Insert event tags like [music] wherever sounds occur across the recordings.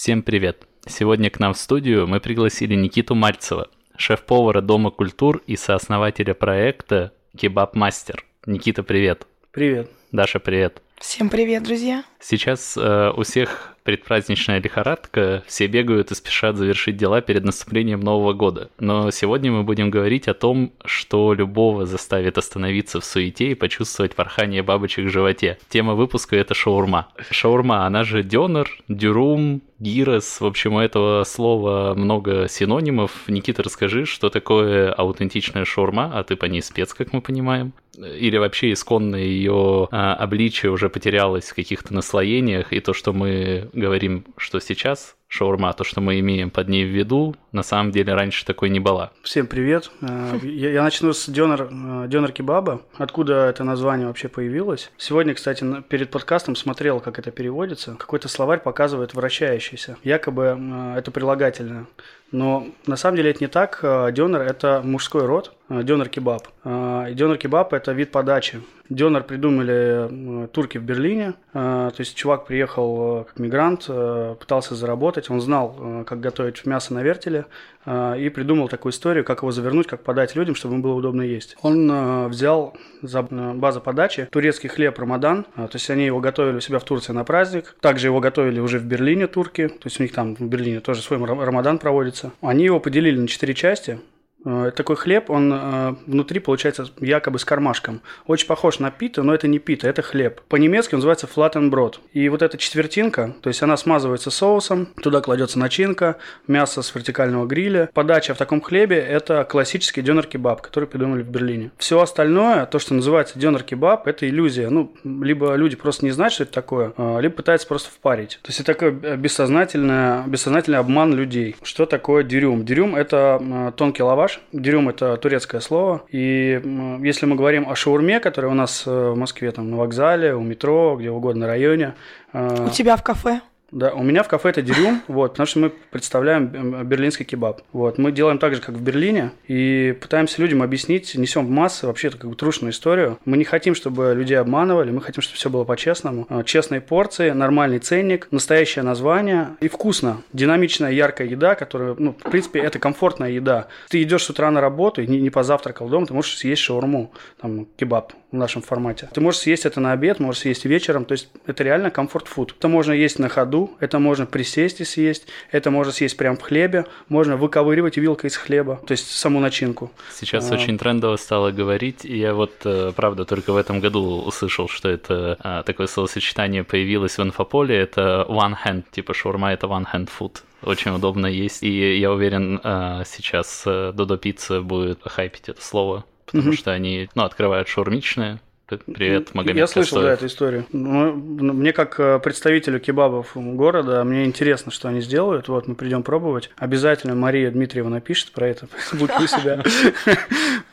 Всем привет! Сегодня к нам в студию мы пригласили Никиту Мальцева, шеф-повара Дома культур и сооснователя проекта Кебаб Мастер. Никита, привет! Привет! Даша, привет! Всем привет, друзья! Сейчас э, у всех предпраздничная лихорадка, все бегают и спешат завершить дела перед наступлением Нового года. Но сегодня мы будем говорить о том, что любого заставит остановиться в суете и почувствовать порхание бабочек в животе. Тема выпуска — это шаурма. Шаурма, она же дёнер, дюрум, гирос. В общем, у этого слова много синонимов. Никита, расскажи, что такое аутентичная шаурма, а ты по ней спец, как мы понимаем. Или вообще исконное ее а, обличие уже потерялось в каких-то наслоениях, и то, что мы говорим, что сейчас шаурма, то, что мы имеем под ней в виду, на самом деле раньше такой не была. Всем привет. Э, я начну с дёнер, э, дёнер кебаба. Откуда это название вообще появилось? Сегодня, кстати, перед подкастом смотрел, как это переводится. Какой-то словарь показывает вращающийся. Якобы э, это прилагательное. Но на самом деле это не так. Дёнер – это мужской род, дёнер кебаб. Дёнер кебаб – это вид подачи. Дёнер придумали турки в Берлине. То есть чувак приехал как мигрант, пытался заработать работать. Он знал, э, как готовить мясо на вертеле э, и придумал такую историю, как его завернуть, как подать людям, чтобы им было удобно есть. Он э, взял за базу подачи турецкий хлеб Рамадан, то есть они его готовили у себя в Турции на праздник. Также его готовили уже в Берлине турки, то есть у них там в Берлине тоже свой Рамадан проводится. Они его поделили на четыре части, такой хлеб, он э, внутри получается якобы с кармашком. Очень похож на пита, но это не пита, это хлеб. По-немецки он называется flattenbrot. И вот эта четвертинка, то есть она смазывается соусом, туда кладется начинка, мясо с вертикального гриля. Подача в таком хлебе – это классический дёнер-кебаб, который придумали в Берлине. Все остальное, то, что называется дёнер-кебаб, это иллюзия. Ну, либо люди просто не знают, что это такое, а, либо пытаются просто впарить. То есть это такой э, бессознательный, бессознательный обман людей. Что такое дюрюм? Дюрюм – это тонкий лаваш, лаваш. Дюрюм – это турецкое слово. И если мы говорим о шаурме, которая у нас э, в Москве, там, на вокзале, у метро, где угодно, районе. Э, у тебя в кафе? Да, у меня в кафе это дерюм, вот, потому что мы представляем берлинский кебаб. Вот, мы делаем так же, как в Берлине, и пытаемся людям объяснить, несем в массы вообще как бы трушную историю. Мы не хотим, чтобы людей обманывали, мы хотим, чтобы все было по-честному. А, честные порции, нормальный ценник, настоящее название и вкусно. Динамичная, яркая еда, которая, ну, в принципе, это комфортная еда. Ты идешь с утра на работу и не, не позавтракал дома, ты можешь съесть шаурму, там, кебаб в нашем формате. Ты можешь съесть это на обед, можешь съесть вечером, то есть это реально комфорт-фуд. Это можно есть на ходу, это можно присесть и съесть, это можно съесть прямо в хлебе, можно выковыривать вилкой из хлеба, то есть саму начинку. Сейчас а... очень трендово стало говорить, и я вот, э, правда, только в этом году услышал, что это а, такое словосочетание появилось в инфополе, это one hand, типа шаурма это one hand food очень удобно есть. И я уверен, а, сейчас Додо э, Пицца будет хайпить это слово, потому mm-hmm. что они, ну, открывают шаурмичные, Привет, Магомед Я слышал, да, эту историю. Ну, мне как э, представителю кебабов города, мне интересно, что они сделают. Вот, мы придем пробовать. Обязательно Мария Дмитриева напишет про это. [laughs] Будет у себя.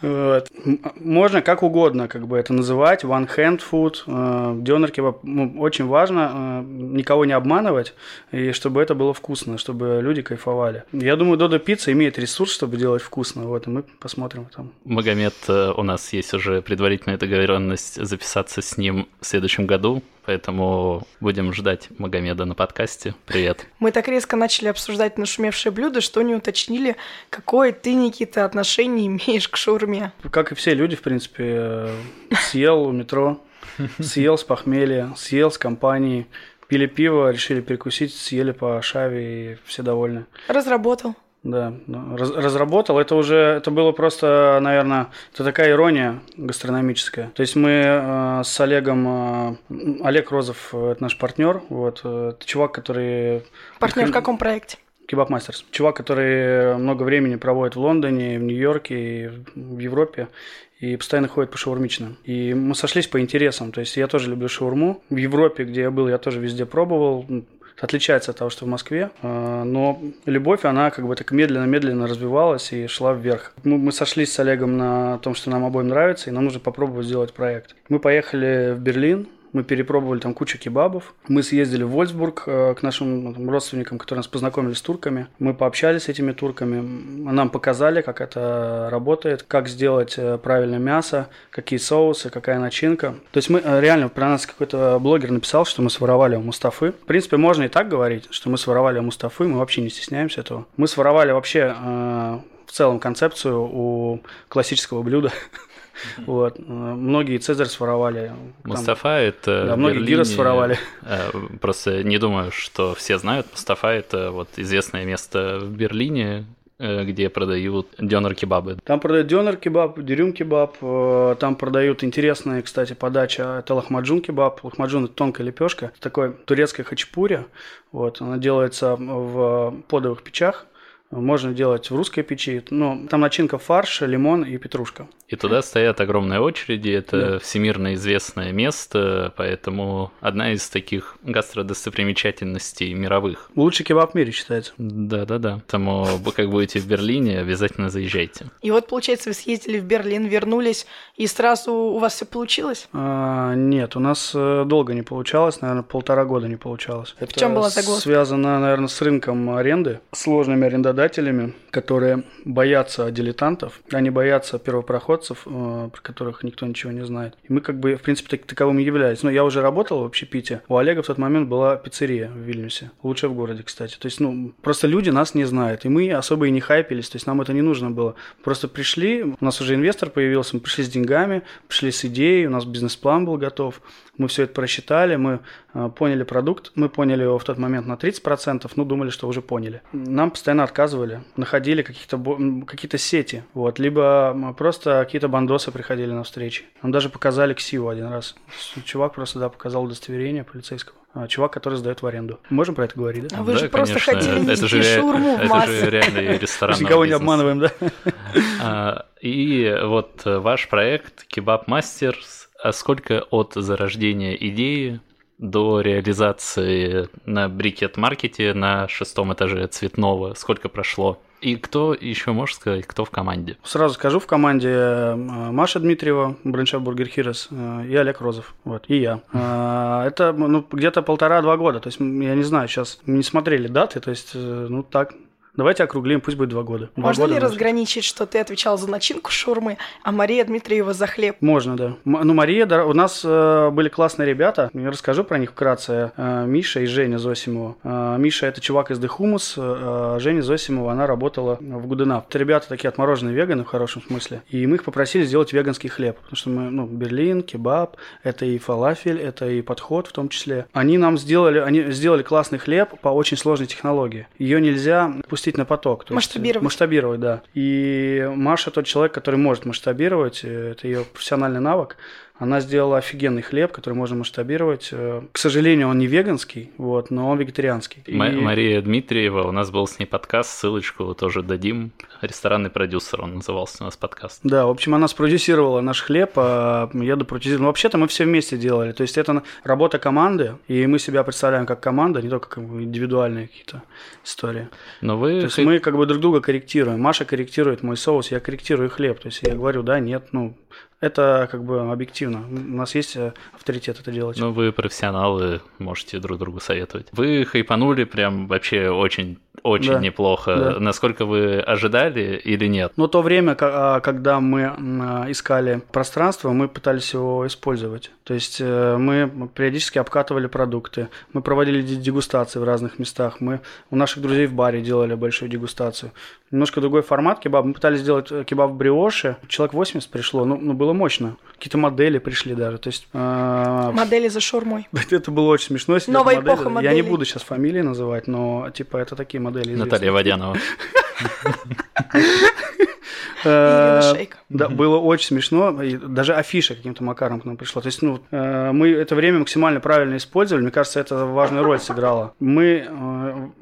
[laughs] Можно как угодно как бы это называть. One hand food, э, дёнер кебаб. Ну, очень важно э, никого не обманывать, и чтобы это было вкусно, чтобы люди кайфовали. Я думаю, Додо Пицца имеет ресурс, чтобы делать вкусно. Вот, и мы посмотрим там. Магомед, у нас есть уже предварительная договоренность возможность записаться с ним в следующем году, поэтому будем ждать Магомеда на подкасте. Привет. [laughs] Мы так резко начали обсуждать нашумевшее блюдо, что не уточнили, какое ты, Никита, отношение имеешь к шаурме. Как и все люди, в принципе, э, съел у метро, съел с похмелья, съел с компанией, пили пиво, решили перекусить, съели по шаве и все довольны. Разработал. Да, раз, разработал. Это уже, это было просто, наверное, это такая ирония гастрономическая. То есть мы э, с Олегом, э, Олег Розов, э, это наш партнер, вот, э, чувак, который... Партнер в каком проекте? Кебаб Мастерс. Чувак, который много времени проводит в Лондоне, в Нью-Йорке в Европе и постоянно ходит по шаурмичным. И мы сошлись по интересам. То есть я тоже люблю шаурму. В Европе, где я был, я тоже везде пробовал отличается от того, что в Москве, а, но любовь, она как бы так медленно-медленно развивалась и шла вверх. Мы, мы сошлись с Олегом на том, что нам обоим нравится, и нам нужно попробовать сделать проект. Мы поехали в Берлин, мы перепробовали там кучу кебабов. Мы съездили в Вольсбург э, к нашим ну, там, родственникам, которые нас познакомили с турками. Мы пообщались с этими турками, нам показали, как это работает, как сделать э, правильное мясо, какие соусы, какая начинка. То есть мы э, реально, про нас какой-то блогер написал, что мы своровали у Мустафы. В принципе, можно и так говорить, что мы своровали у Мустафы, мы вообще не стесняемся этого. Мы своровали вообще в целом концепцию у классического блюда. [laughs] [laughs] Вот. Многие Цезарь своровали. Мустафа это Да, многие Гира своровали. Э, просто не думаю, что все знают. Мустафа это вот известное место в Берлине, э, где продают дёнер-кебабы. Там продают дёнер-кебаб, дюрюм-кебаб, э, там продают интересная, кстати, подача, это лахмаджун-кебаб. Лахмаджун – это тонкая лепешка, такой турецкая хачапуря, вот, она делается в подовых печах, можно делать в русской печи. Но там начинка фарш, лимон и петрушка. И туда стоят огромные очереди. Это да. всемирно известное место, поэтому одна из таких гастродостопримечательностей мировых. Лучший кебаб в мире считается. Да-да-да. Поэтому вы как будете в Берлине, обязательно заезжайте. И вот, получается, вы съездили в Берлин, вернулись, и сразу у вас все получилось? А, нет, у нас э, долго не получалось, наверное, полтора года не получалось. В чем была загвоздка? связано, наверное, с рынком аренды, сложными арендодателями, которые боятся дилетантов, они боятся первопроходцев, э, про которых никто ничего не знает. И мы как бы, в принципе, так, таковыми являлись. Но я уже работал в общепите. У Олега в тот момент была пиццерия в Вильнюсе. Лучшая в городе, кстати. То есть, ну, просто люди нас не знают. И мы особо и не хайпились. То есть, нам это не нужно было. Просто пришли, у нас уже инвестор появился, мы пришли с деньгами, пришли с идеей, у нас бизнес-план был готов. Мы все это просчитали, мы э, поняли продукт, мы поняли его в тот момент на 30%, ну, думали, что уже поняли. Нам постоянно отказывали, находили какие-то какие сети, вот, либо просто какие-то бандосы приходили на встречи. Нам даже показали КСИУ один раз. Чувак просто, да, показал удостоверение полицейского. А, чувак, который сдает в аренду. Можем про это говорить, да? А вы да, же просто конечно. хотели это же, [laughs] шаурму в Это же реальный [laughs] ресторан. Никого не обманываем, да? [laughs] А, и вот ваш проект Kebab Masters а сколько от зарождения идеи до реализации на Брикет-маркете на шестом этаже Цветного? Сколько прошло? И кто еще можешь сказать, кто в команде? Сразу скажу, в команде э, Маша Дмитриева, бренд-шеф Burger Heroes, э, и Олег Розов, вот, и я. Э, это ну, где-то полтора-два года, то есть я не знаю, сейчас не смотрели даты, то есть, ну так, Давайте округлим, пусть будет два года. Два Можно года ли разграничить, что ты отвечал за начинку шурмы, а Мария Дмитриева за хлеб? Можно, да. ну, Мария, да, у нас э, были классные ребята, я расскажу про них вкратце. Э, Миша и Женя Зосимова. Э, Миша – это чувак из Дехумус, э, Женя Зосимова, она работала в Гудена. Это ребята такие отмороженные веганы в хорошем смысле. И мы их попросили сделать веганский хлеб, потому что мы, ну, Берлин, кебаб, это и фалафель, это и подход в том числе. Они нам сделали, они сделали классный хлеб по очень сложной технологии. Ее нельзя пустить пустить на поток. масштабировать. Есть, масштабировать, да. И Маша тот человек, который может масштабировать, это ее профессиональный навык. Она сделала офигенный хлеб, который можно масштабировать. Э, к сожалению, он не веганский, вот, но он вегетарианский. И... Мария Дмитриева, у нас был с ней подкаст, ссылочку тоже дадим. Ресторанный продюсер, он назывался у нас подкаст. Да, в общем, она спродюсировала наш хлеб, а я допродюсировал. Ну, вообще-то мы все вместе делали. То есть это работа команды, и мы себя представляем как команда, не только как индивидуальные какие-то истории. Но вы... То есть мы как бы друг друга корректируем. Маша корректирует мой соус, я корректирую хлеб. То есть я говорю, да, нет, ну, это как бы объективно. У нас есть э, авторитет это делать. Ну, вы профессионалы, можете друг другу советовать. Вы хайпанули прям вообще очень очень да, неплохо. Да. Насколько вы ожидали или нет? Но то время, а, когда мы искали пространство, мы пытались его использовать. То есть э, мы периодически обкатывали продукты, мы проводили дегустации в разных местах, мы у наших друзей в баре делали большую дегустацию. Немножко другой формат кебаб. Мы пытались сделать э, кебаб в бриоше. Человек 80 пришло, ну, ну было мощно. Какие-то модели пришли даже. То есть, э, модели за шурмой. [laughs] Это было очень смешно. Новая эпоха моделей. Я не буду сейчас фамилии называть, но типа это такие модели. Известные. Наталья Водянова. [laughs] Э, да, было очень смешно. Даже афиша каким-то макаром к нам пришла. То есть, ну, мы это время максимально правильно использовали. Мне кажется, это важную роль сыграло. Мы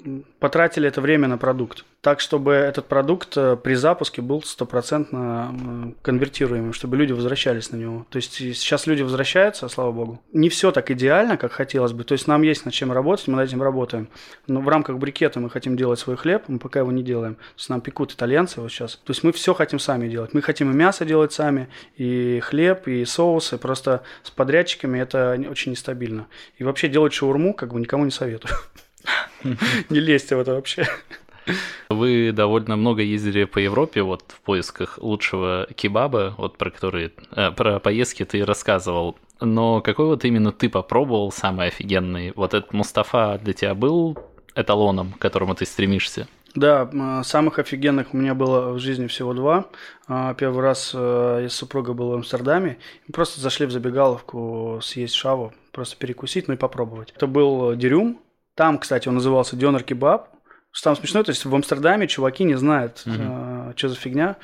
потратили это время на продукт. Так, чтобы этот продукт э, при запуске был стопроцентно конвертируемым, чтобы люди возвращались на него. То есть сейчас люди возвращаются, слава богу. Не все так идеально, как хотелось бы. То есть нам есть над чем работать, мы над этим работаем. Но в рамках брикета мы хотим делать свой хлеб, мы пока его не делаем. То есть нам пекут итальянцы вот сейчас. То есть мы все хотим сами делать. Мы хотим и мясо делать сами, и хлеб, и соусы. Просто с подрядчиками это очень нестабильно. И вообще делать шаурму как бы никому не советую. [laughs] [laughs] Не лезьте в это вообще. Вы довольно много ездили по Европе вот в поисках лучшего кебаба, вот про которые э, про поездки ты рассказывал. Но какой вот именно ты попробовал самый офигенный? Вот этот Мустафа для тебя был эталоном, к которому ты стремишься? Да, самых офигенных у меня было в жизни всего два. А, первый раз э, я с супругой был в Амстердаме. Просто зашли в забегаловку съесть шаву, просто перекусить, ну и попробовать. Это был дерюм, там, кстати, он назывался Дёнер Кебаб. Там смешно, то есть в Амстердаме чуваки не знают, mm-hmm. э, что за фигня,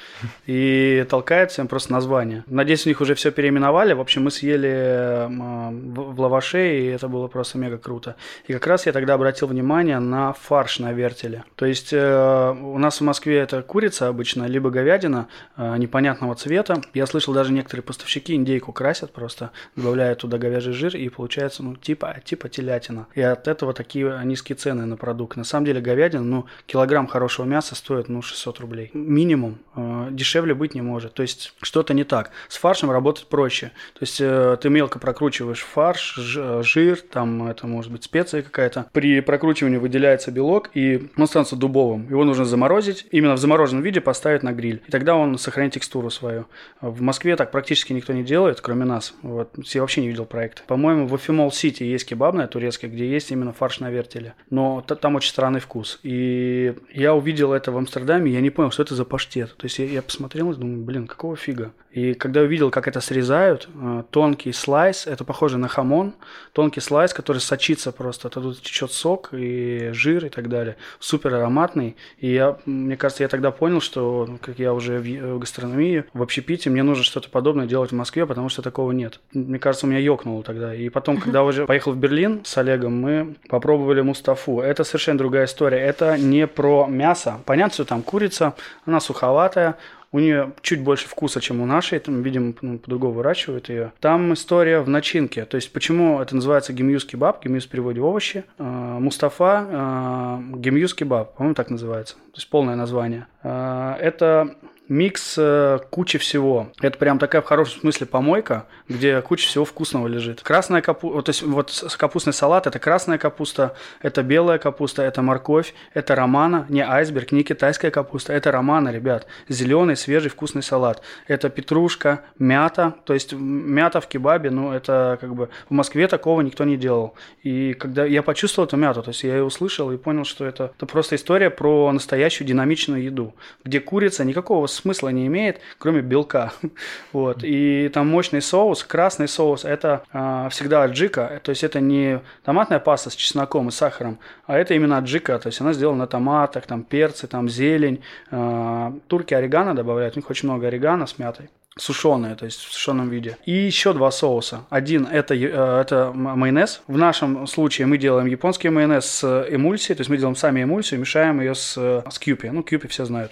и толкают всем просто название. Надеюсь, у них уже все переименовали. В общем, мы съели э, в, в лаваше, и это было просто мега круто. И как раз я тогда обратил внимание на фарш на вертеле. То есть э, у нас в Москве это курица обычно, либо говядина э, непонятного цвета. Я слышал, даже некоторые поставщики индейку красят просто, добавляют туда говяжий жир, и получается, ну, типа, типа телятина. И от этого такие низкие цены на продукт. На самом деле говядина говядины, ну, килограмм хорошего мяса стоит, ну, 600 рублей. Минимум. Э, дешевле быть не может. То есть что-то не так. С фаршем работать проще. То есть э, ты мелко прокручиваешь фарш, э, жир, там это может быть специя какая-то. При прокручивании выделяется белок, и он становится дубовым. Его нужно заморозить, именно в замороженном виде поставить на гриль. И тогда он сохранит текстуру свою. В Москве так практически никто не делает, кроме нас. Вот. Я вообще не видел проекта. По-моему, в Афимолл Сити есть кебабная турецкая, где есть именно фарш на вертеле. Но там очень странный вкус. И я увидел это в Амстердаме, я не понял, что это за паштет. То есть я, я посмотрел и думаю, блин, какого фига? И когда увидел, как это срезают, э, тонкий слайс, это похоже на хамон, тонкий слайс, который сочится просто, тут течет сок и жир и так далее, супер ароматный. И я, мне кажется, я тогда понял, что, ну, как я уже в гастрономии, в общепите, мне нужно что-то подобное делать в Москве, потому что такого нет. Мне кажется, у меня ёкнуло тогда. И потом, когда [laughs] уже поехал в Берлин с Олегом, мы попробовали Мустафу. Это совершенно другая история. Это не про мясо. Понятно, что там курица, она суховатая, у нее чуть больше вкуса, чем у нашей, там, видимо, ну, по-другому выращивают ее. Там история в начинке. То есть, почему это называется гемьюз кебаб, гемьюз в переводе овощи. Э, Мустафа э, гемьюз кебаб, по-моему, так называется. То есть, полное название. Э, это микс э, кучи всего. Это прям такая в хорошем смысле помойка, где куча всего вкусного лежит. Красная капуста, то есть вот капустный салат, это красная капуста, это белая капуста, это морковь, это романа, не айсберг, не китайская капуста, это романа, ребят. Зеленый, свежий, вкусный салат. Это петрушка, мята, то есть мята в кебабе, ну это как бы в Москве такого никто не делал. И когда я почувствовал эту мяту, то есть я ее услышал и понял, что это, это просто история про настоящую динамичную еду, где курица никакого смысла не имеет, кроме белка. [laughs] вот. И там мощный соус, красный соус, это э, всегда аджика, то есть это не томатная паста с чесноком и сахаром, а это именно аджика, то есть она сделана на томатах, там перцы, там зелень. Э, турки орегано добавляют, у них очень много орегано с мятой сушеные, то есть в сушеном виде. И еще два соуса. Один это, э, это майонез. В нашем случае мы делаем японский майонез с эмульсией, то есть мы делаем сами эмульсию, мешаем ее с, с кьюпи. Ну, кьюпи все знают.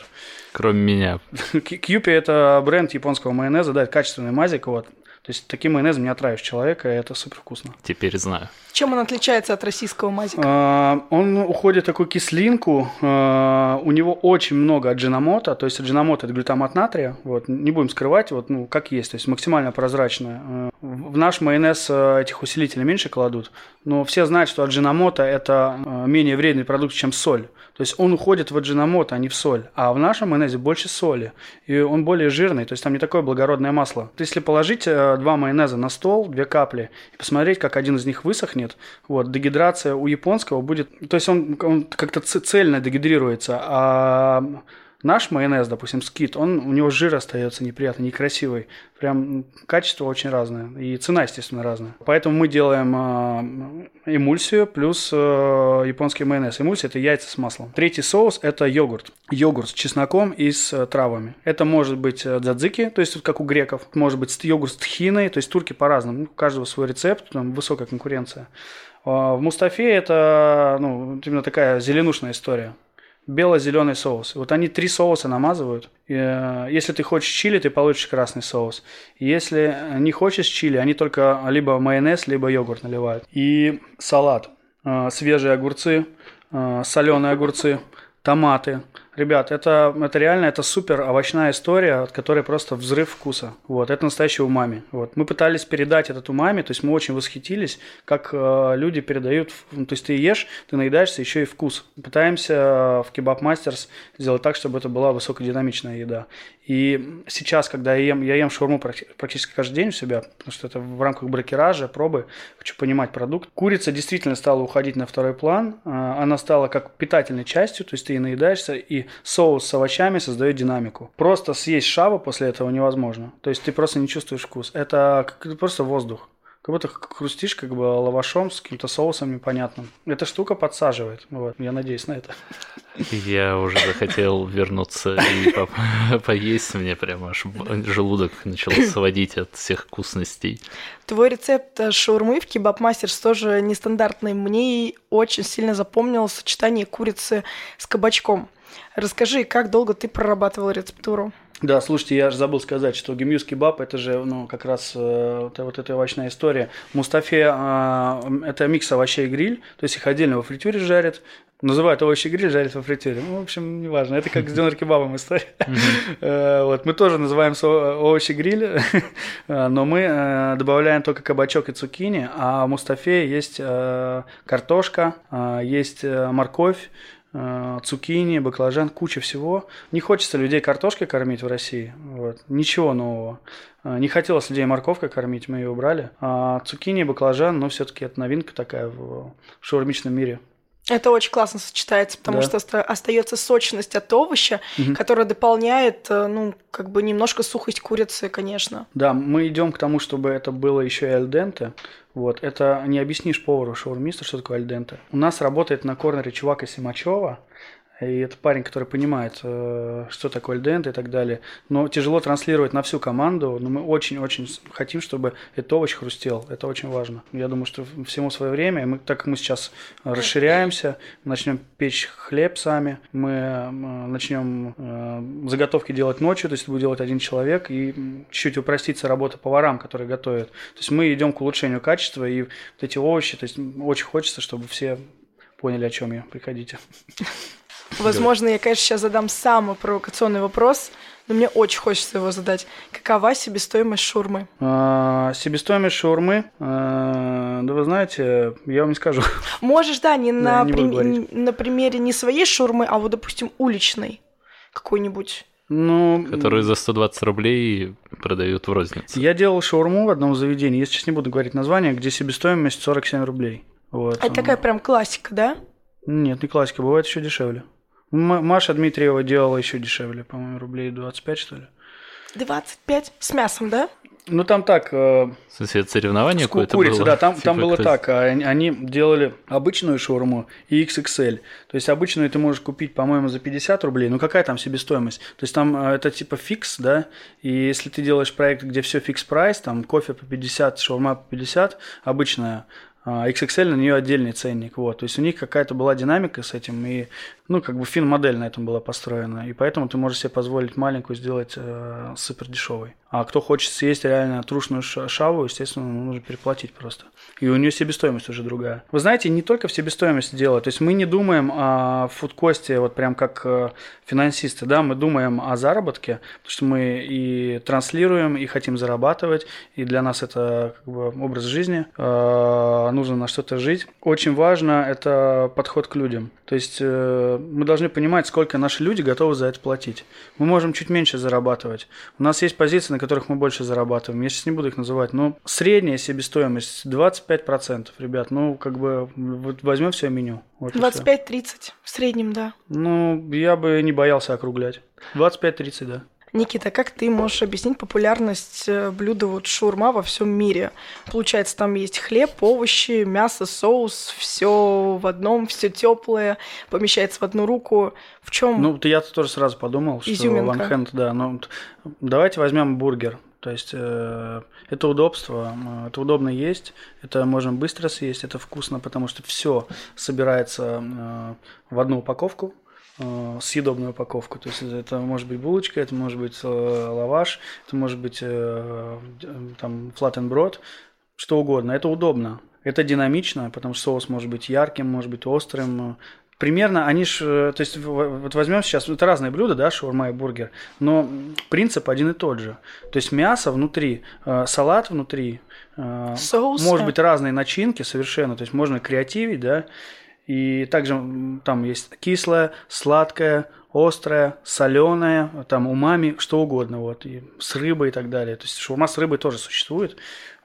Кроме меня. [laughs] Кьюпи это бренд японского майонеза, да, это качественный мазик, вот. То есть таким майонезом не отравишь человека, и это супер вкусно. Теперь знаю. Чем он отличается от российского мазика? А, он уходит в такую кислинку. А, у него очень много аджиномота. То есть аджиномот – это глютамат натрия. Вот, не будем скрывать, вот, ну, как есть. То есть максимально прозрачное. А, в наш майонез этих усилителей меньше кладут. Но все знают, что аджиномота – это менее вредный продукт, чем соль. То есть он уходит в аджиномото, а не в соль. А в нашем майонезе больше соли. И он более жирный, то есть там не такое благородное масло. Если положить два майонеза на стол, две капли, и посмотреть, как один из них высохнет, вот, дегидрация у японского будет... То есть он, он как-то цельно дегидрируется, а Наш майонез, допустим, скит, он, у него жир остается неприятный, некрасивый. Прям качество очень разное. И цена, естественно, разная. Поэтому мы делаем э, эмульсию плюс э, японский майонез. Эмульсия – это яйца с маслом. Третий соус – это йогурт. Йогурт с чесноком и с э, травами. Это может быть э, дзадзики, то есть как у греков. Может быть йогурт с тхиной, то есть турки по-разному. У каждого свой рецепт, там высокая конкуренция. А, в Мустафе это ну, именно такая зеленушная история. Бело-зеленый соус. Вот они три соуса намазывают. Э, если ты хочешь чили, ты получишь красный соус. Если не хочешь чили, они только либо майонез, либо йогурт наливают. И салат. Э, свежие огурцы, э, соленые огурцы, томаты, Ребят, это, это реально, это супер овощная история, от которой просто взрыв вкуса. Вот, это настоящий умами. Вот. Мы пытались передать этот умами, то есть мы очень восхитились, как э, люди передают, ну, то есть ты ешь, ты наедаешься, еще и вкус. Пытаемся э, в Kebab Masters сделать так, чтобы это была высокодинамичная еда. И сейчас, когда я ем, я ем шаурму практически каждый день у себя, потому что это в рамках брокеража, пробы, хочу понимать продукт. Курица действительно стала уходить на второй план, э, она стала как питательной частью, то есть ты и наедаешься, и соус с овощами создает динамику. Просто съесть шаву после этого невозможно. То есть ты просто не чувствуешь вкус. Это просто воздух. Как будто хрустишь как бы лавашом с каким-то соусом непонятным. Эта штука подсаживает. Вот, я надеюсь на это. Я уже захотел вернуться и по [laughs] поесть. Мне прямо аж желудок начал [clears throat] сводить от всех вкусностей. Твой рецепт э, шаурмы в Кебаб Мастерс тоже нестандартный. Мне очень сильно запомнилось сочетание курицы с кабачком. Расскажи, как долго ты прорабатывал рецептуру? Да, слушайте, я же забыл сказать, что гемьюз кебаб это же, ну, как раз э, это, вот эта овощная история. Мустафе э, это микс овощей и гриль, то есть их отдельно во фритюре жарят, называют овощи гриль, жарят во фритюре. Ну, в общем, неважно, это как с [laughs] донор кебабом история. Э, вот, мы тоже называем овощи гриль, [laughs] но мы э, добавляем только кабачок и цукини, а в Мустафе есть э, картошка, есть морковь, Э, цукини, баклажан, куча всего. Не хочется людей картошкой кормить в России. Вот. Ничего нового. Э, не хотелось людей морковкой кормить, мы ее убрали. А цукини, баклажан, ну, все-таки это новинка такая в шаурмичном мире. Это очень классно сочетается, потому да. что остается сочность от овоща, угу. которая дополняет, э, ну, как бы немножко сухость курицы, конечно. Да, мы идем к тому, чтобы это было еще и альденте. Вот, это не объяснишь повару шаурмиста, что такое альденте. У нас работает на корнере чувак из Симачева, и это парень, который понимает, э, что такое льдент и так далее. Но тяжело транслировать на всю команду. Но мы очень-очень хотим, чтобы этот овощ хрустел. Это очень важно. Я думаю, что всему свое время. Мы, так как мы сейчас расширяемся, начнем печь хлеб сами, мы начнем э, заготовки делать ночью, то есть это будет делать один человек, и чуть-чуть упростится работа поварам, которые готовят. То есть мы идем к улучшению качества, и вот эти овощи, то есть очень хочется, чтобы все поняли, о чем я. Приходите. Возможно, я, конечно, сейчас задам самый провокационный вопрос, но мне очень хочется его задать. Какова себестоимость шурмы? А, себестоимость шурмы, а, да вы знаете, я вам не скажу. [laughs] Можешь, да, не, на, не при... на примере не своей шурмы, а вот, допустим, уличной какой-нибудь. Ну, которые за 120 рублей продают в рознице. Я делал шаурму в одном заведении, я сейчас не буду говорить название, где себестоимость 47 рублей. Вот. Это такая прям классика, да? Нет, не классика, бывает еще дешевле. Маша Дмитриева делала еще дешевле, по-моему, рублей 25, что ли. 25 с мясом, да? Ну там так. Э, в смысле, это соревнование какое-то курица, было? да, там, типа там было так. А они, они делали обычную шаурму и XXL. То есть обычную ты можешь купить, по-моему, за 50 рублей. Ну какая там себестоимость? То есть там э, это типа фикс, да? И если ты делаешь проект, где все fix price, там кофе по 50, шаурма по 50, обычная, XXL на нее отдельный ценник, вот, то есть у них какая-то была динамика с этим, и, ну, как бы фин-модель на этом была построена, и поэтому ты можешь себе позволить маленькую сделать э, супер дешевой. А кто хочет съесть реально трушную шаву, естественно, нужно переплатить просто. И у нее себестоимость уже другая. Вы знаете, не только в себестоимости дело. То есть мы не думаем о фудкосте вот прям как э, финансисты, да, мы думаем о заработке, потому что мы и транслируем, и хотим зарабатывать, и для нас это как бы образ жизни, э, нужно на что-то жить. Очень важно это подход к людям. То есть э, мы должны понимать, сколько наши люди готовы за это платить. Мы можем чуть меньше зарабатывать. У нас есть позиции, на которых мы больше зарабатываем. Я сейчас не буду их называть, но средняя себестоимость 25%, ребят. Ну, как бы вот возьмем все меню. Вот 25-30 в среднем, да. Ну, я бы не боялся округлять. 25-30, да. Никита, как ты можешь объяснить популярность э, блюда вот шурма во всем мире? Получается, там есть хлеб, овощи, мясо, соус, все в одном, все теплое, помещается в одну руку. В чем? Ну, я тоже сразу подумал, что Изюминка. One Hand, да. Ну, давайте возьмем бургер. То есть э, это удобство, э, это удобно есть, это можно быстро съесть, это вкусно, потому что все собирается э, в одну упаковку, съедобную упаковку. То есть это может быть булочка, это может быть э, лаваш, это может быть э, там flat and что угодно. Это удобно. Это динамично, потому что соус может быть ярким, может быть острым, примерно они ж, э, то есть вот возьмем сейчас, это разные блюда, да, шаурма и бургер, но принцип один и тот же. То есть мясо внутри, э, салат внутри, э, Соус, может быть разные начинки совершенно, то есть можно креативить, да, и также там есть кислое, сладкое, острое, соленое, там умами, что угодно, вот, и с рыбой и так далее. То есть шаурма с рыбой тоже существует.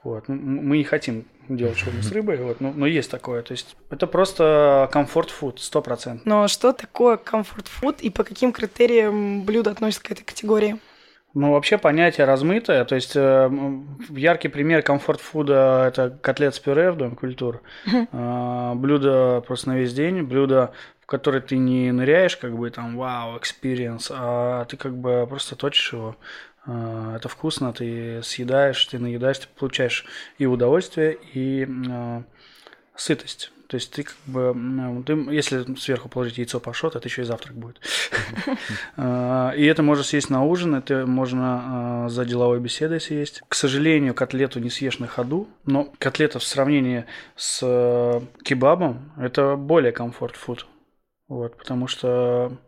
Вот. Мы не хотим делать шаурму с рыбой, вот, но, но есть такое. То есть это просто комфорт-фуд, сто процентов. Но что такое комфорт-фуд и по каким критериям блюдо относится к этой категории? Ну, вообще понятие размытое. То есть э, яркий пример комфорт-фуда – это котлет с пюре в Доме культур. Э, блюдо просто на весь день, блюдо, в которое ты не ныряешь, как бы там, вау, experience, а ты как бы просто точишь его. А, это вкусно, ты съедаешь, ты наедаешь, ты получаешь и удовольствие, и э, сытость. То есть ты как бы, ты, если сверху положить яйцо пашот, это еще и завтрак будет. А, [laughs] и это можно съесть на ужин, это можно за деловой беседой съесть. К сожалению, котлету не съешь на ходу, но котлета в сравнении с э, кебабом это более комфорт-фуд. Вот, потому что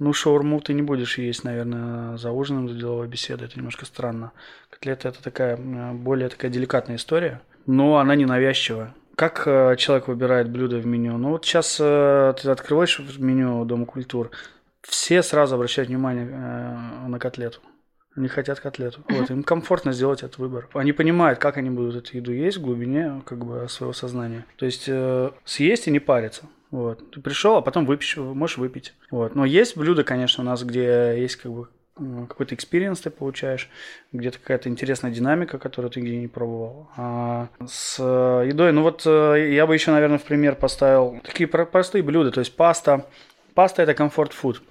ну, шаурму ты не будешь есть, наверное, за ужином, за деловой беседой. Это немножко странно. Котлета – это такая более такая деликатная история, но она не навязчивая. Как э, человек выбирает блюдо в меню? Ну, вот сейчас э, ты открываешь меню Дома культур, все сразу обращают внимание э, на котлету. Они хотят котлету. Вот, им комфортно сделать этот выбор. Они понимают, как они будут эту еду есть в глубине как бы, своего сознания. То есть э, съесть и не париться. Вот. Ты пришел, а потом выпьешь, можешь выпить. Вот. Но есть блюда, конечно, у нас, где есть как бы какой-то experience ты получаешь, где-то какая-то интересная динамика, которую ты где не пробовал. А с едой, ну вот э, я бы еще, наверное, в пример поставил такие простые блюда, то есть паста. Паста это comfort food.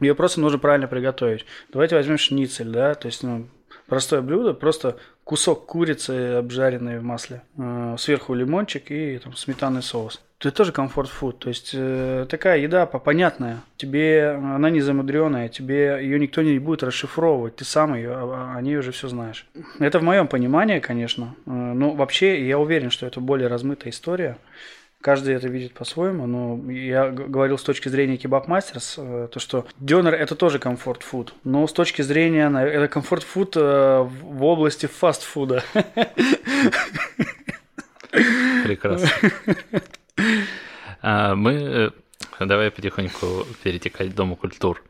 Ее просто нужно правильно приготовить. Давайте возьмем шницель, да, то есть ну, простое блюдо, просто кусок курицы, обжаренной в масле, э, сверху лимончик и там, сметанный соус это тоже комфорт-фуд. То есть э, такая еда понятная. Тебе она не замудренная, тебе ее никто не будет расшифровывать. Ты сам ее, о, о ней уже все знаешь. Это в моем понимании, конечно. Э, но вообще я уверен, что это более размытая история. Каждый это видит по-своему, но я говорил с точки зрения кебаб мастерс, э, то что дёнер это тоже комфорт-фуд, но с точки зрения это комфорт-фуд э, в области фастфуда. Прекрасно. [laughs] А, мы э, давай потихоньку перетекать к Дому культур.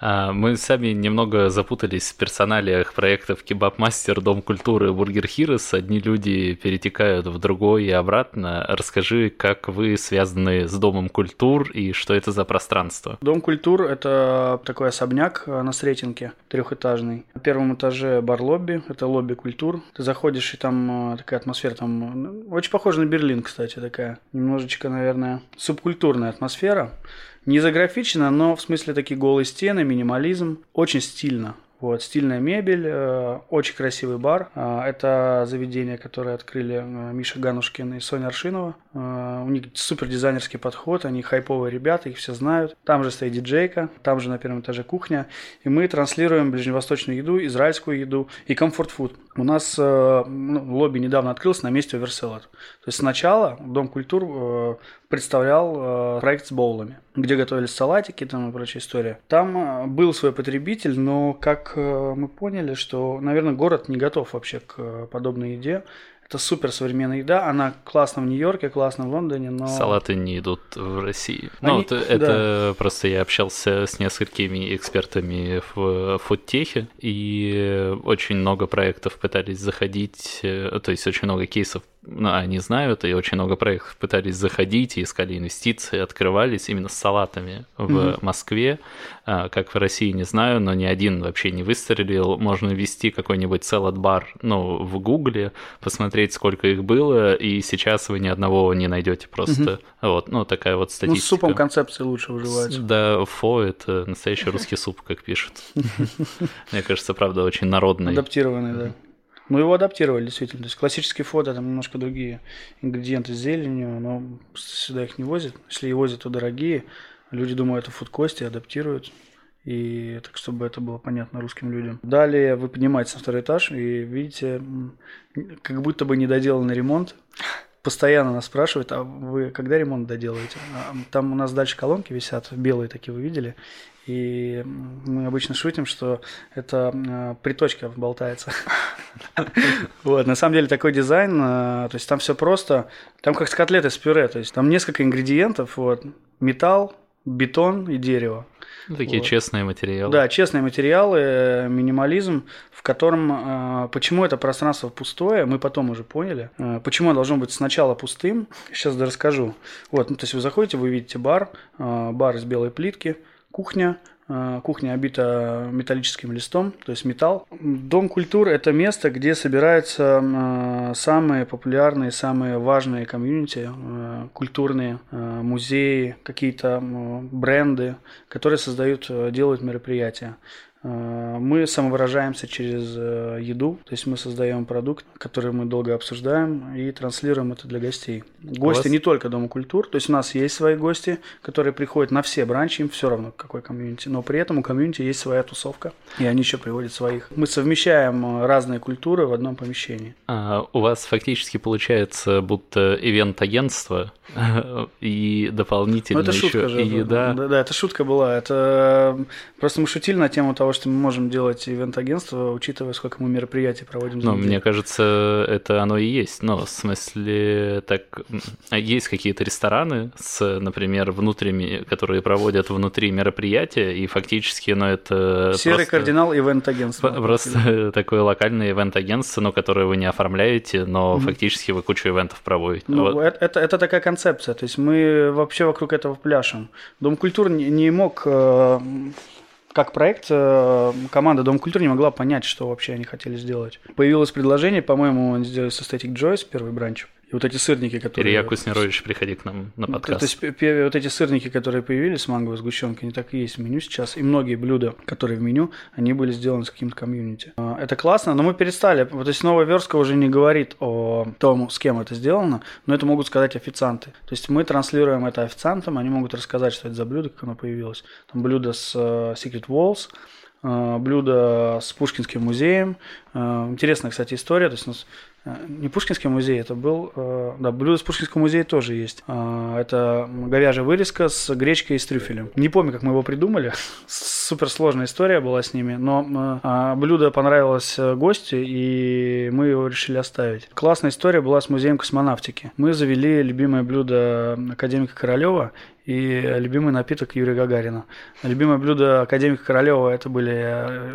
А, мы сами немного запутались в персоналиях проектов Кебаб Мастер, Дом культуры, Бургер Хирос. Одни люди перетекают в другой и обратно. Расскажи, как вы связаны с Домом культур и что это за пространство? Дом культур – это такой особняк на Сретенке, трехэтажный. На первом этаже бар-лобби, это лобби культур. Ты заходишь, и там э, такая атмосфера, там ну, очень похожа на Берлин, кстати, такая. Немножечко, наверное, субкультурная атмосфера. Не заграфичено, но в смысле такие голые стены, минимализм. Очень стильно. Вот, стильная мебель, э, очень красивый бар. Э, это заведение, которое открыли э, Миша Ганушкин и Соня Аршинова. Э, у них супер дизайнерский подход, они хайповые ребята, их все знают. Там же стоит диджейка, там же на первом этаже кухня. И мы транслируем ближневосточную еду, израильскую еду и комфорт-фуд. У нас э, ну, лобби недавно открылся на месте Оверселлер. То есть сначала Дом культур э, представлял э, проект с боулами, где готовились салатики там и прочая история. Там э, был свой потребитель, но как э, мы поняли, что, наверное, город не готов вообще к э, подобной еде. Это супер современная еда, она классно в Нью-Йорке, классно в Лондоне, но... Салаты не идут в России. Они... Ну, это, это да. просто я общался с несколькими экспертами в фудтехе, и очень много проектов пытались заходить, э, то есть очень много кейсов ну, они знают, и очень много проектов пытались заходить, и искали инвестиции, открывались именно с салатами в mm-hmm. Москве. А, как в России, не знаю, но ни один вообще не выстрелил. Можно ввести какой-нибудь салат-бар ну, в Гугле, посмотреть, сколько их было, и сейчас вы ни одного не найдете просто. Mm-hmm. Вот, ну, такая вот статистика. Ну, с супом концепции лучше выживать. Да, фо – это настоящий русский суп, как пишут. [laughs] Мне кажется, правда, очень народный. Адаптированный, да. Ну, его адаптировали, действительно. То есть классические фото, там немножко другие ингредиенты с зеленью, но сюда их не возят. Если и возят, то дорогие. Люди думают, это фудкости, адаптируют. И так, чтобы это было понятно русским людям. Далее вы поднимаетесь на второй этаж и видите, как будто бы недоделанный ремонт. Постоянно нас спрашивают, а вы когда ремонт доделаете? А, там у нас дальше колонки висят, белые такие вы видели. И мы обычно шутим, что это э, приточка болтается. [laughs] Вот, на самом деле такой дизайн, э, то есть там все просто, там как с котлеты с пюре, то есть там несколько ингредиентов, вот, металл, бетон и дерево. Ну, такие вот. честные материалы. Да, честные материалы, э, минимализм, в котором почему это пространство пустое, мы потом уже поняли. Почему оно должно быть сначала пустым, сейчас расскажу. Вот, ну, то есть вы заходите, вы видите бар, бар из белой плитки, кухня. А, кухня обита металлическим листом, то есть металл. Дом культуры – это место, где собираются а, самые популярные, самые важные комьюнити, а, культурные музеи, какие-то бренды, которые создают, делают мероприятия. Э, мы самовыражаемся через э, еду, то есть мы создаем продукт, который мы долго обсуждаем и транслируем это для гостей. Гости не только Дома культур, то есть у нас есть свои гости, которые приходят на все бранчи, им все равно какой комьюнити, но при этом у комьюнити есть своя тусовка, и они еще приводят своих. Мы совмещаем э, разные культуры в одном помещении. А, у вас фактически получается будто ивент-агентство [laughs] и дополнительно ну, это еще шутка же, и еда. Да, да, это шутка была. Это просто мы шутили на тему того, того, что мы можем делать ивент-агентство, учитывая, сколько мы мероприятий проводим. Ну, мне кажется, это оно и есть. Но, в смысле, так, есть какие-то рестораны с, например, внутренними, которые проводят внутри мероприятия, и фактически, ну, это Серый просто, кардинал ивент-агентства. Просто [laughs] такое локальное ивент-агентство, но которое вы не оформляете, но mm-hmm. фактически вы кучу ивентов проводите. Ну, вот. это, это, это такая концепция. То есть мы вообще вокруг этого пляшем. Дом культуры не, не мог э, как проект э, команда Дом культуры не могла понять, что вообще они хотели сделать. Появилось предложение, по-моему, они сделали со Static Joyce, первый бранч. И вот эти сырники, которые... Илья Куснерович, приходи к нам на подкаст. То есть вот эти сырники, которые появились с манговой сгущенкой, они так и есть в меню сейчас. И многие блюда, которые в меню, они были сделаны с каким-то комьюнити. А, это классно, но мы перестали. Вот, то есть новая верстка уже не говорит о том, с кем это сделано, но это могут сказать официанты. То есть мы транслируем это официантам, они могут рассказать, что это за блюдо, как оно появилось. Там блюдо с uh, Secret Walls, uh, блюдо с Пушкинским музеем. Uh, интересная, кстати, история. То есть у нас Э, не Пушкинский музей, это был... Э, да, блюдо с Пушкинского музея тоже есть. Э, это говяжья вырезка с гречкой и с трюфелем. Не помню, как мы его придумали. [laughs] Суперсложная история была с ними, но блюдо понравилось гостю, и мы его решили оставить. Классная история была с музеем космонавтики. Мы завели любимое блюдо академика Королева, и любимый напиток Юрия Гагарина. Любимое блюдо академика Королева это были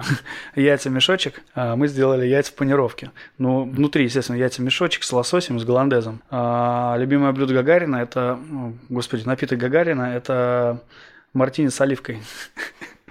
[laughs] яйца мешочек. А мы сделали яйца в панировке. Ну, внутри, естественно, яйца мешочек с лососем, с голландезом. А любимое блюдо Гагарина это, господи, напиток Гагарина это мартини с оливкой.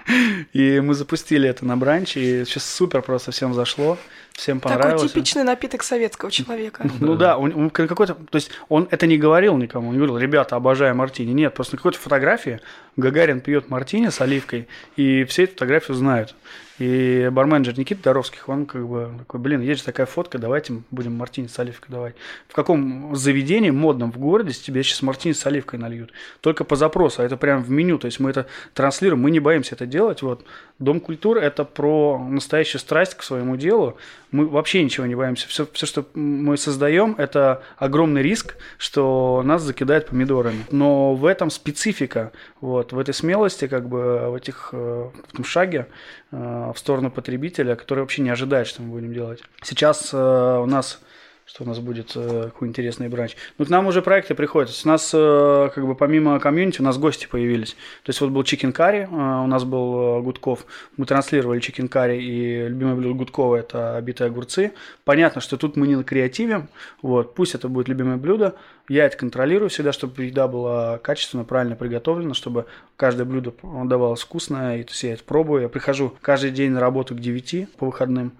[laughs] И мы запустили это на бранче, и сейчас супер просто всем зашло, всем понравилось. Такой типичный напиток советского человека. Ну да, он, он какой-то, то есть он это не говорил никому, он не говорил, ребята, обожаю мартини. Нет, просто на какой-то фотографии Гагарин пьет мартини с оливкой, и все эту фотографию знают. И барменджер Никита Доровских, он как бы такой, блин, есть же такая фотка, давайте будем мартини с оливкой давать. В каком заведении модном в городе тебе сейчас мартини с оливкой нальют? Только по запросу, а это прям в меню, то есть мы это транслируем, мы не боимся это делать. Вот. Дом культуры – это про настоящую страсть к своему делу. Мы вообще ничего не боимся. Все, все что мы создаем, это огромный риск, что нас закидают помидорами. Но в этом специфика, вот, в этой смелости, как бы в, этих, э, в этом шаге э, в сторону потребителя, который вообще не ожидает, что мы будем делать. Сейчас э, у нас что у нас будет э, какой интересный бранч. Ну, к нам уже проекты приходят. у нас, э, как бы, помимо комьюнити, у нас гости появились. То есть, вот был Chicken Curry, э, у нас был э, Гудков. Мы транслировали Chicken Curry, и любимое блюдо Гудкова – это битые огурцы. Понятно, что тут мы не креативим. Вот, пусть это будет любимое блюдо. Я это контролирую всегда, чтобы еда была качественно, правильно приготовлена, чтобы каждое блюдо давалось вкусное. И, то есть, я это пробую. Я прихожу каждый день на работу к 9 по выходным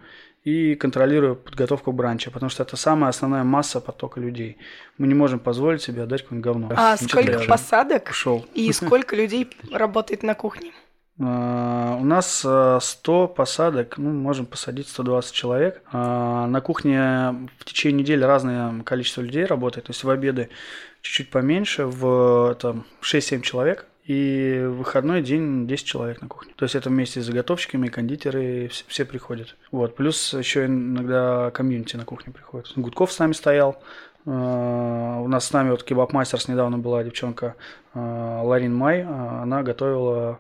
и контролирую подготовку бранча, потому что это самая основная масса потока людей. Мы не можем позволить себе отдать какое-нибудь говно. А сколько посадок Ушел. и [laughs] сколько людей работает на кухне? А, у нас 100 а, посадок, ну, можем посадить 120 человек. А, на кухне в течение недели разное количество людей работает. То есть в обеды чуть-чуть поменьше, в 6-7 человек и в выходной день 10 человек на кухне. То есть это вместе с заготовщиками, кондитеры, все, все приходят. Вот. Плюс еще иногда комьюнити на кухне приходит. Гудков с нами стоял. А, у нас с нами вот кебаб-мастерс недавно была девчонка а, Ларин Май. А, она готовила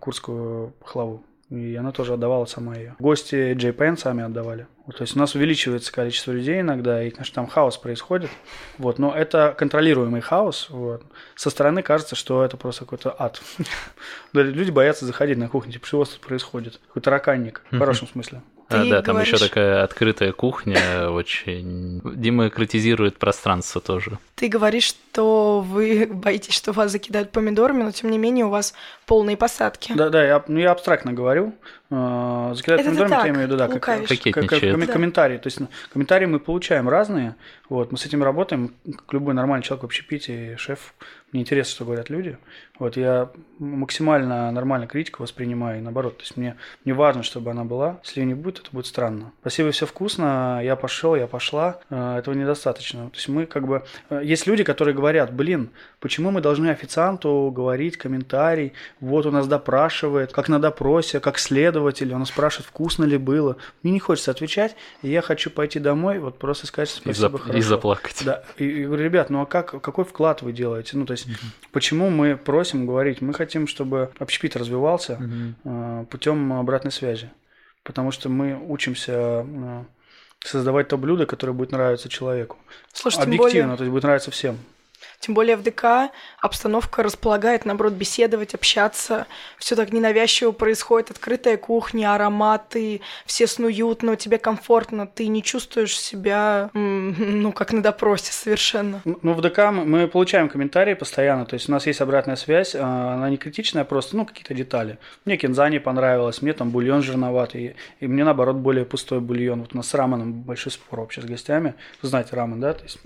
курскую пахлаву. И она тоже отдавала сама ее. Гости JPN сами отдавали. Вот, то есть у нас увеличивается количество людей иногда, и, конечно, там хаос происходит. Вот, но это контролируемый хаос. Вот. Со стороны кажется, что это просто какой-то ад. [laughs] Люди боятся заходить на кухню, типа, что у вас тут происходит? Какой-то тараканник, в хорошем смысле. Ты а, да, говоришь... там еще такая открытая кухня, очень. Демократизирует пространство тоже. Ты говоришь, что вы боитесь, что вас закидают помидорами, но тем не менее у вас полные посадки. Да, да, я, ну, я абстрактно говорю. А, закидают Это помидорами, я имею в виду, да, как, как, как, как да. комментарии. То есть ну, комментарии мы получаем разные. Вот, мы с этим работаем, как любой нормальный человек в общепите, шеф мне интересно, что говорят люди. Вот я максимально нормально критику воспринимаю, и наоборот. То есть мне, мне важно, чтобы она была. Если ее не будет, это будет странно. Спасибо, все вкусно, я пошел, я пошла. Э, этого недостаточно. То есть мы как бы... Э, есть люди, которые говорят, блин, почему мы должны официанту говорить комментарий, вот у нас допрашивает, как на допросе, как следователь, он спрашивает, вкусно ли было. Мне не хочется отвечать, и я хочу пойти домой, вот просто сказать спасибо, и, зап- и заплакать. Да, и, и говорю, ребят, ну а как, какой вклад вы делаете? Ну, то есть угу. почему мы просим говорить? Мы хотим, чтобы общепит развивался угу. путем обратной связи. Потому что мы учимся а, создавать то блюдо, которое будет нравиться человеку. Слушай, Объективно, более... то есть будет нравиться всем. Тем более в ДК обстановка располагает, наоборот, беседовать, общаться. Все так ненавязчиво происходит, открытая кухня, ароматы, все снуют, но тебе комфортно, ты не чувствуешь себя, [laughs] ну, как на допросе совершенно. Ну, в ДК мы получаем комментарии постоянно, то есть у нас есть обратная связь, а, она не критичная, просто, ну, какие-то детали. Мне кинза не понравилось, мне там бульон жирноватый, и мне, наоборот, более пустой бульон. Вот у нас с раменом большой спор вообще с гостями. Вы знаете рамен, да? То есть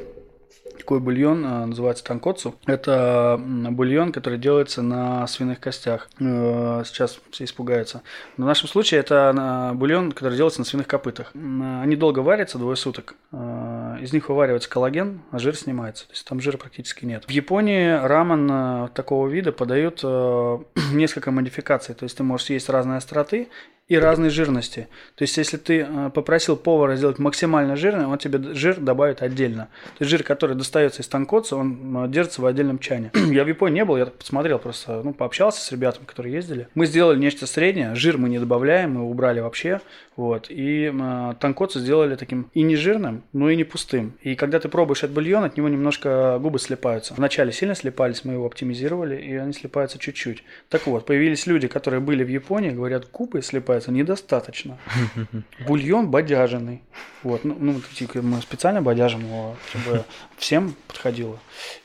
такой бульон, э, называется танкоцу. Это бульон, который делается на свиных костях. Э, сейчас все испугаются. Но в нашем случае это бульон, который делается на свиных копытах. Они долго варятся, двое суток. Э, из них вываривается коллаген, а жир снимается. То есть там жира практически нет. В Японии рамен такого вида подают [clears throat] несколько модификаций. То есть ты можешь есть разные остроты и разной жирности. То есть, если ты э, попросил повара сделать максимально жирный, он тебе жир добавит отдельно. То есть, жир, который достается из танкоца, он э, держится в отдельном чане. [clears throat] я в Японии не был, я посмотрел просто, ну, пообщался с ребятами, которые ездили. Мы сделали нечто среднее, жир мы не добавляем, мы убрали вообще, вот. И э, танкоцу сделали таким и не жирным, но и не пустым. И когда ты пробуешь этот бульон, от него немножко губы слепаются. Вначале сильно слепались, мы его оптимизировали, и они слепаются чуть-чуть. Так вот, появились люди, которые были в Японии, говорят, губы слепаются называется, недостаточно. [laughs] Бульон бодяженный. Вот, ну, ну, мы специально бодяжим его, чтобы всем подходило.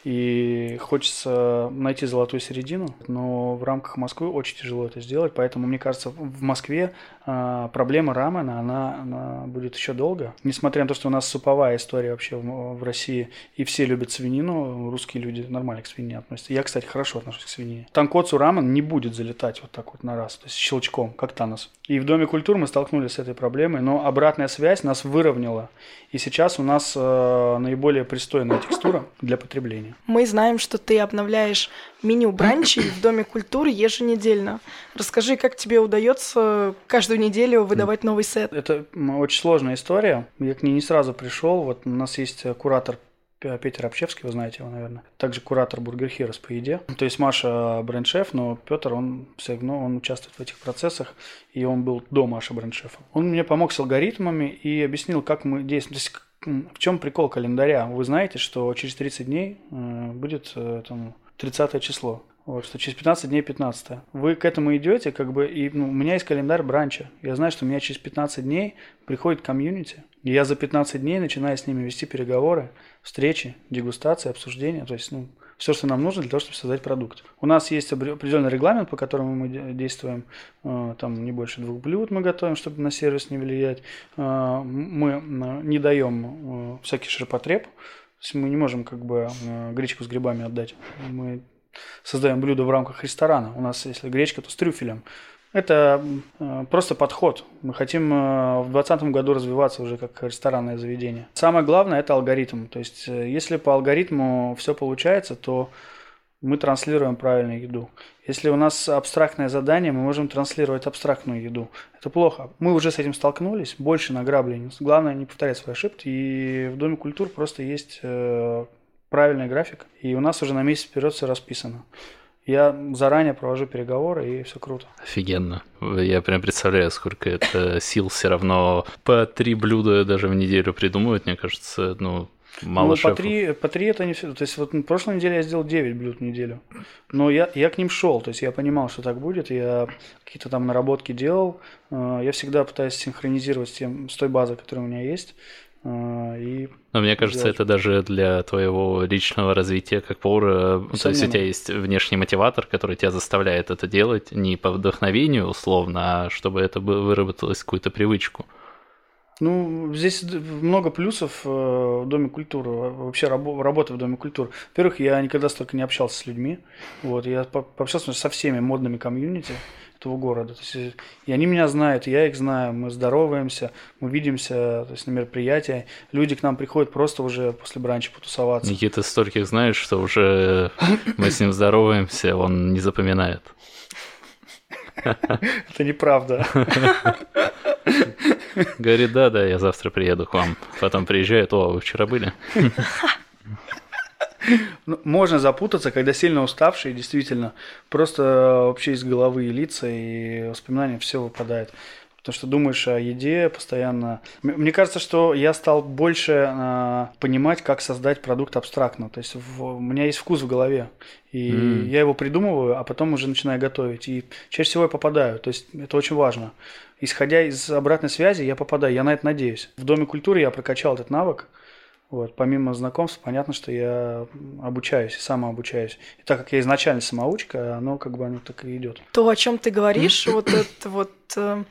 И хочется найти золотую середину, но в рамках Москвы очень тяжело это сделать, поэтому, мне кажется, в Москве проблема рамена, она, она будет еще долго. Несмотря на то, что у нас суповая история вообще в, в России, и все любят свинину, русские люди нормально к свинине относятся. Я, кстати, хорошо отношусь к свинине. Танкоцу рамен не будет залетать вот так вот на раз, то есть щелчком, как Танос. И в Доме культуры мы столкнулись с этой проблемой, но обратная связь нас выровняла. И сейчас у нас э, наиболее пристойная текстура для потребления. Мы знаем, что ты обновляешь меню бранчи в Доме культуры еженедельно. Расскажи, как тебе удается каждую неделю выдавать новый сет? Это очень сложная история. Я к ней не сразу пришел. Вот у нас есть куратор Петр Общевский, вы знаете его, наверное. Также куратор Бургер Хирос по еде. То есть Маша бренд-шеф, но Петр, он все равно он участвует в этих процессах, и он был до Маши бренд-шефа. Он мне помог с алгоритмами и объяснил, как мы действуем. То есть в чем прикол календаря? Вы знаете, что через 30 дней э, будет э, там, 30 число. Вот, что через 15 дней 15. Вы к этому идете, как бы, и ну, у меня есть календарь бранча. Я знаю, что у меня через 15 дней приходит комьюнити, и я за 15 дней начинаю с ними вести переговоры, встречи, дегустации, обсуждения. То есть, ну, все, что нам нужно для того, чтобы создать продукт. У нас есть определенный регламент, по которому мы действуем. Э, там не больше двух блюд мы готовим, чтобы на сервис не влиять. Э, мы э, не даем всякий ширпотреб. Есть мы не можем как бы гречку с грибами отдать. Мы создаем блюдо в рамках ресторана. У нас, если гречка, то с трюфелем. Это просто подход. Мы хотим в 2020 году развиваться уже как ресторанное заведение. Самое главное – это алгоритм. То есть, если по алгоритму все получается, то мы транслируем правильную еду. Если у нас абстрактное задание, мы можем транслировать абстрактную еду. Это плохо. Мы уже с этим столкнулись, больше награблений. Главное не повторять свои ошибки. И в Доме культур просто есть правильный график, и у нас уже на месяц вперед все расписано. Я заранее провожу переговоры, и все круто. Офигенно. Я прям представляю, сколько это сил все равно по три блюда даже в неделю придумывать, мне кажется, ну, Мало ну, по три, по три это не все. То есть вот на прошлой неделе я сделал 9 блюд в неделю. Но я, я к ним шел. То есть я понимал, что так будет. Я какие-то там наработки делал. Э, я всегда пытаюсь синхронизировать с, тем, с той базой, которая у меня есть. А, и но мне кажется, сделать. это даже для твоего личного развития как повара. Ну, то есть у тебя есть внешний мотиватор, который тебя заставляет это делать не по вдохновению условно, а чтобы это выработалось какую-то привычку. Ну, здесь много плюсов э, в Доме культуры, вообще работы в Доме культуры. Во-первых, я никогда столько не общался с людьми. Вот, я пообщался со всеми модными комьюнити этого города. То есть, и они меня знают, и я их знаю, мы здороваемся, мы видимся то есть, на мероприятия. Люди к нам приходят просто уже после бранча потусоваться. Никита стольких знаешь, что уже мы с ним здороваемся, он не запоминает. [laughs] Это неправда. [laughs] Говорит, да, да, я завтра приеду к вам. Потом приезжает, о, вы вчера были? Ну, можно запутаться, когда сильно уставший, действительно, просто вообще из головы и лица, и воспоминания все выпадает. Потому что думаешь о еде постоянно. Мне кажется, что я стал больше э, понимать, как создать продукт абстрактно. То есть в, у меня есть вкус в голове. И mm. я его придумываю, а потом уже начинаю готовить. И чаще всего я попадаю. То есть это очень важно. Исходя из обратной связи, я попадаю. Я на это надеюсь. В Доме культуры я прокачал этот навык. Вот, помимо знакомств, понятно, что я обучаюсь, самообучаюсь. И так как я изначально самоучка, оно как бы оно так и идет. То, о чем ты говоришь, [clears throat] вот это вот э,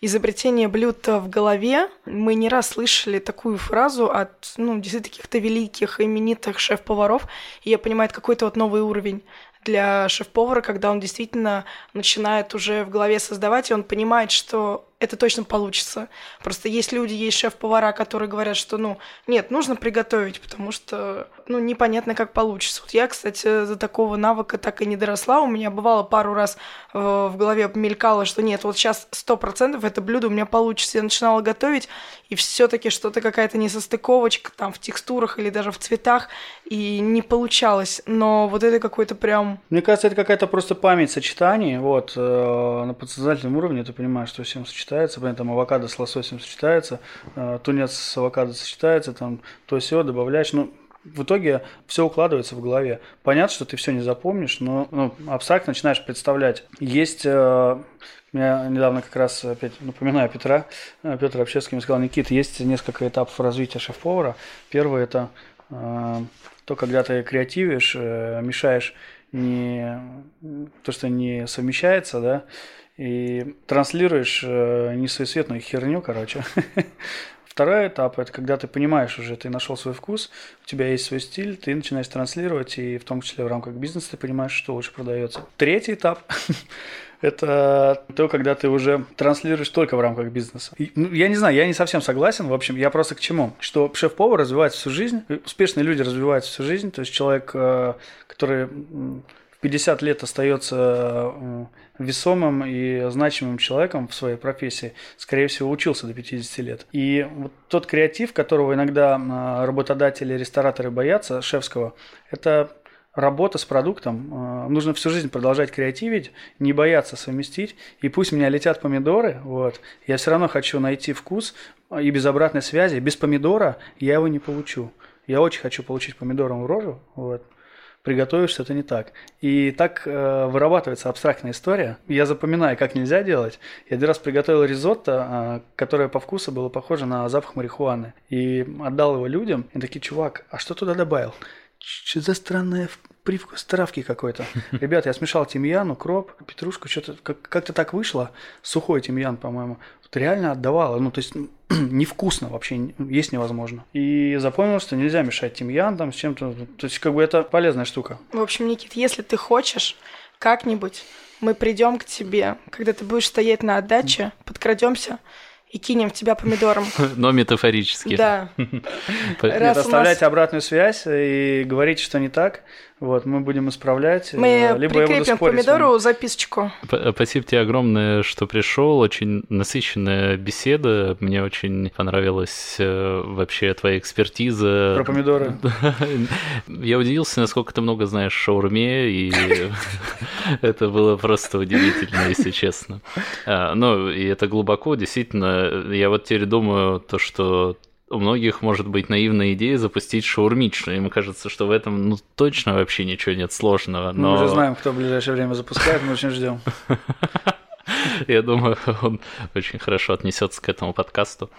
изобретение блюд в голове. Мы не раз слышали такую фразу от, ну, действительно, каких-то великих, именитых шеф-поваров. И я понимаю, это какой-то вот новый уровень для шеф-повара, когда он действительно начинает уже в голове создавать, и он понимает, что это точно получится. Просто есть люди, есть шеф-повара, которые говорят, что, ну, нет, нужно приготовить, потому что, ну, непонятно, как получится. Вот я, кстати, за такого навыка так и не доросла. У меня бывало пару раз э, в голове мелькало, что нет, вот сейчас сто процентов это блюдо у меня получится. Я начинала готовить, и все таки что-то какая-то несостыковочка там в текстурах или даже в цветах, и не получалось. Но вот это какой-то прям... Мне кажется, это какая-то просто память сочетаний, вот, э, на подсознательном уровне ты понимаешь, что всем сочетаний сочетается, там авокадо с лососем сочетается, э, тунец с авокадо сочетается, там то все добавляешь, ну, в итоге все укладывается в голове. Понятно, что ты все не запомнишь, но ну, абстрактно начинаешь представлять. Есть э, меня недавно как раз опять напоминаю Петра, э, Петр Общевский мне сказал, Никита, есть несколько этапов развития шеф-повара. Первый это э, то, когда ты креативишь, э, мешаешь не то, что не совмещается, да, и транслируешь э, несоответную херню, короче. [laughs] Второй этап – это когда ты понимаешь уже, ты нашел свой вкус, у тебя есть свой стиль, ты начинаешь транслировать, и в том числе в рамках бизнеса ты понимаешь, что лучше продается. Третий этап [laughs] – это то, когда ты уже транслируешь только в рамках бизнеса. И, ну, я не знаю, я не совсем согласен. В общем, я просто к чему? Что шеф-повар развивается всю жизнь, успешные люди развиваются всю жизнь. То есть человек, э, который 50 лет остается э, весомым и значимым человеком в своей профессии, скорее всего, учился до 50 лет. И вот тот креатив, которого иногда работодатели, рестораторы боятся, шефского, это работа с продуктом. Э, нужно всю жизнь продолжать креативить, не бояться совместить. И пусть у меня летят помидоры, вот, я все равно хочу найти вкус и без обратной связи. Без помидора я его не получу. Я очень хочу получить помидором в рожу, вот, приготовишь что-то не так. И так э, вырабатывается абстрактная история. Я запоминаю, как нельзя делать. Я один раз приготовил ризотто, э, которое по вкусу было похоже на запах марихуаны. И отдал его людям. И такие, чувак, а что туда добавил? Что за странная привкус травки какой-то. [laughs] Ребят, я смешал тимьян, укроп, петрушку, что-то как- как-то так вышло. Сухой тимьян, по-моему. Вот реально отдавало. Ну, то есть [clears throat] невкусно вообще, есть невозможно. И запомнил, что нельзя мешать тимьян там с чем-то. То есть как бы это полезная штука. В общем, Никит, если ты хочешь как-нибудь, мы придем к тебе, когда ты будешь стоять на отдаче, подкрадемся и кинем в тебя помидором. [laughs] Но метафорически. Да. [laughs] Нет, оставляйте обратную связь и говорите, что не так. Вот, мы будем исправлять. Мы э, либо я буду прикрепим спорить вами. помидору записочку. Спасибо тебе огромное, что пришел. Очень насыщенная беседа. Мне очень понравилась э, вообще твоя экспертиза. Про помидоры. [laughs] Я удивился, насколько ты много знаешь о шаурме, и [laughs] это было просто удивительно, если честно. А, Ну, и это глубоко, действительно. Я вот теперь думаю, то, что у многих может быть наивная идея запустить шаурмичную. Им кажется, что в этом ну, точно вообще ничего нет сложного. Мы Но уже знаем, кто в ближайшее время запускает, мы очень ждем. [laughs] я думаю, он очень хорошо отнесется к этому подкасту.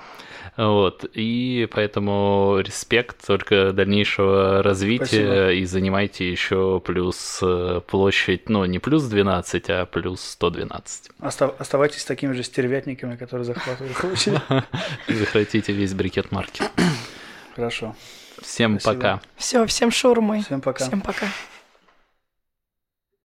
Вот. И поэтому респект только дальнейшего развития Спасибо. и занимайте еще плюс э, площадь, ну не плюс 12, а плюс 112. Остав- Оставайтесь такими же стервятниками, которые захватывают площадь. [laughs] Захватите весь брикет маркет. Хорошо. Всем Спасибо. пока. Все, всем шурмы. Всем пока. Всем пока.